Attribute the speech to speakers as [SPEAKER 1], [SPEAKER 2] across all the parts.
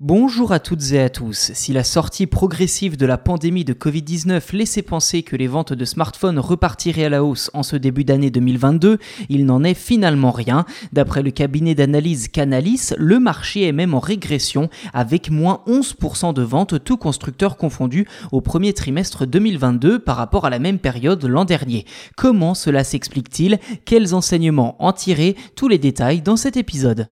[SPEAKER 1] Bonjour à toutes et à tous. Si la sortie progressive de la pandémie de Covid-19 laissait penser que les ventes de smartphones repartiraient à la hausse en ce début d'année 2022, il n'en est finalement rien. D'après le cabinet d'analyse Canalis, le marché est même en régression avec moins 11% de ventes tout constructeurs confondus au premier trimestre 2022 par rapport à la même période l'an dernier. Comment cela s'explique-t-il? Quels enseignements en tirer? Tous les détails dans cet épisode.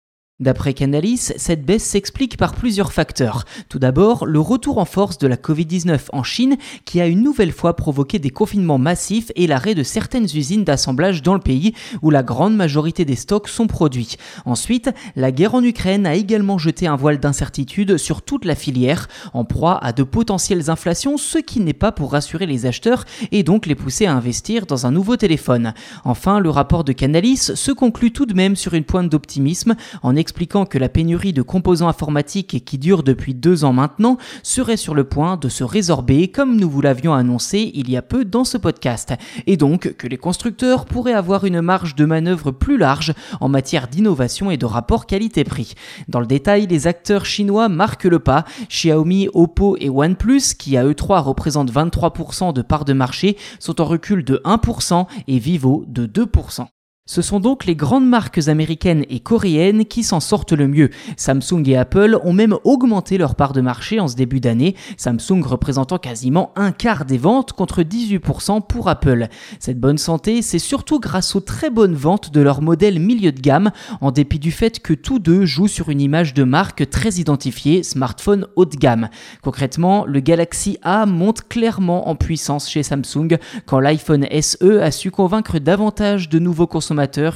[SPEAKER 1] D'après Canalis, cette baisse s'explique par plusieurs facteurs. Tout d'abord, le retour en force de la Covid-19 en Chine qui a une nouvelle fois provoqué des confinements massifs et l'arrêt de certaines usines d'assemblage dans le pays où la grande majorité des stocks sont produits. Ensuite, la guerre en Ukraine a également jeté un voile d'incertitude sur toute la filière, en proie à de potentielles inflations, ce qui n'est pas pour rassurer les acheteurs et donc les pousser à investir dans un nouveau téléphone. Enfin, le rapport de Canalis se conclut tout de même sur une pointe d'optimisme en expliquant que la pénurie de composants informatiques qui dure depuis deux ans maintenant serait sur le point de se résorber comme nous vous l'avions annoncé il y a peu dans ce podcast, et donc que les constructeurs pourraient avoir une marge de manœuvre plus large en matière d'innovation et de rapport qualité-prix. Dans le détail, les acteurs chinois marquent le pas, Xiaomi, Oppo et OnePlus, qui à eux trois représentent 23% de part de marché, sont en recul de 1% et Vivo de 2%. Ce sont donc les grandes marques américaines et coréennes qui s'en sortent le mieux. Samsung et Apple ont même augmenté leur part de marché en ce début d'année, Samsung représentant quasiment un quart des ventes contre 18% pour Apple. Cette bonne santé, c'est surtout grâce aux très bonnes ventes de leur modèle milieu de gamme, en dépit du fait que tous deux jouent sur une image de marque très identifiée, smartphone haut de gamme. Concrètement, le Galaxy A monte clairement en puissance chez Samsung, quand l'iPhone SE a su convaincre davantage de nouveaux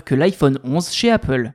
[SPEAKER 1] que l'iPhone 11 chez Apple.